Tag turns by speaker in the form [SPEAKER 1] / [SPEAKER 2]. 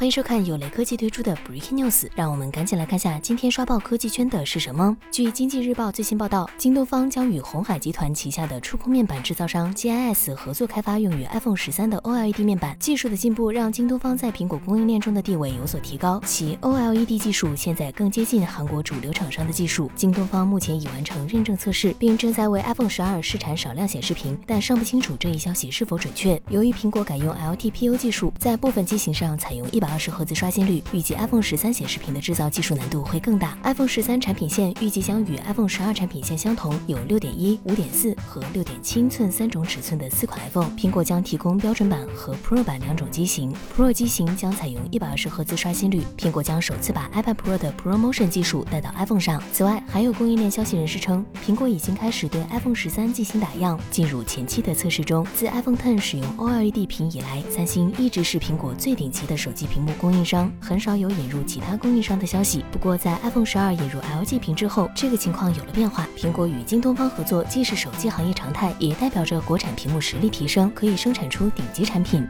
[SPEAKER 1] 欢迎收看有雷科技推出的 Breaking News，让我们赶紧来看下今天刷爆科技圈的是什么。据经济日报最新报道，京东方将与红海集团旗下的触控面板制造商 GIS 合作开发用于 iPhone 十三的 OLED 面板。技术的进步让京东方在苹果供应链中的地位有所提高，其 OLED 技术现在更接近韩国主流厂商的技术。京东方目前已完成认证测试，并正在为 iPhone 十二试产少量显示屏，但尚不清楚这一消息是否准确。由于苹果改用 LTPO 技术，在部分机型上采用一百。二十赫兹刷新率，预计 iPhone 十三显示屏的制造技术难度会更大。iPhone 十三产品线预计将与 iPhone 十二产品线相同，有六点一、五点四和六点七英寸三种尺寸的四款 iPhone。苹果将提供标准版和 Pro 版两种机型，Pro 机型将采用一百二十赫兹刷新率。苹果将首次把 iPad Pro 的 ProMotion 技术带到 iPhone 上。此外，还有供应链消息人士称，苹果已经开始对 iPhone 十三进行打样，进入前期的测试中。自 iPhone Ten 使用 OLED 屏以来，三星一直是苹果最顶级的手机屏。屏幕供应商很少有引入其他供应商的消息。不过，在 iPhone 十二引入 LG 屏之后，这个情况有了变化。苹果与京东方合作，既是手机行业常态，也代表着国产屏幕实力提升，可以生产出顶级产品。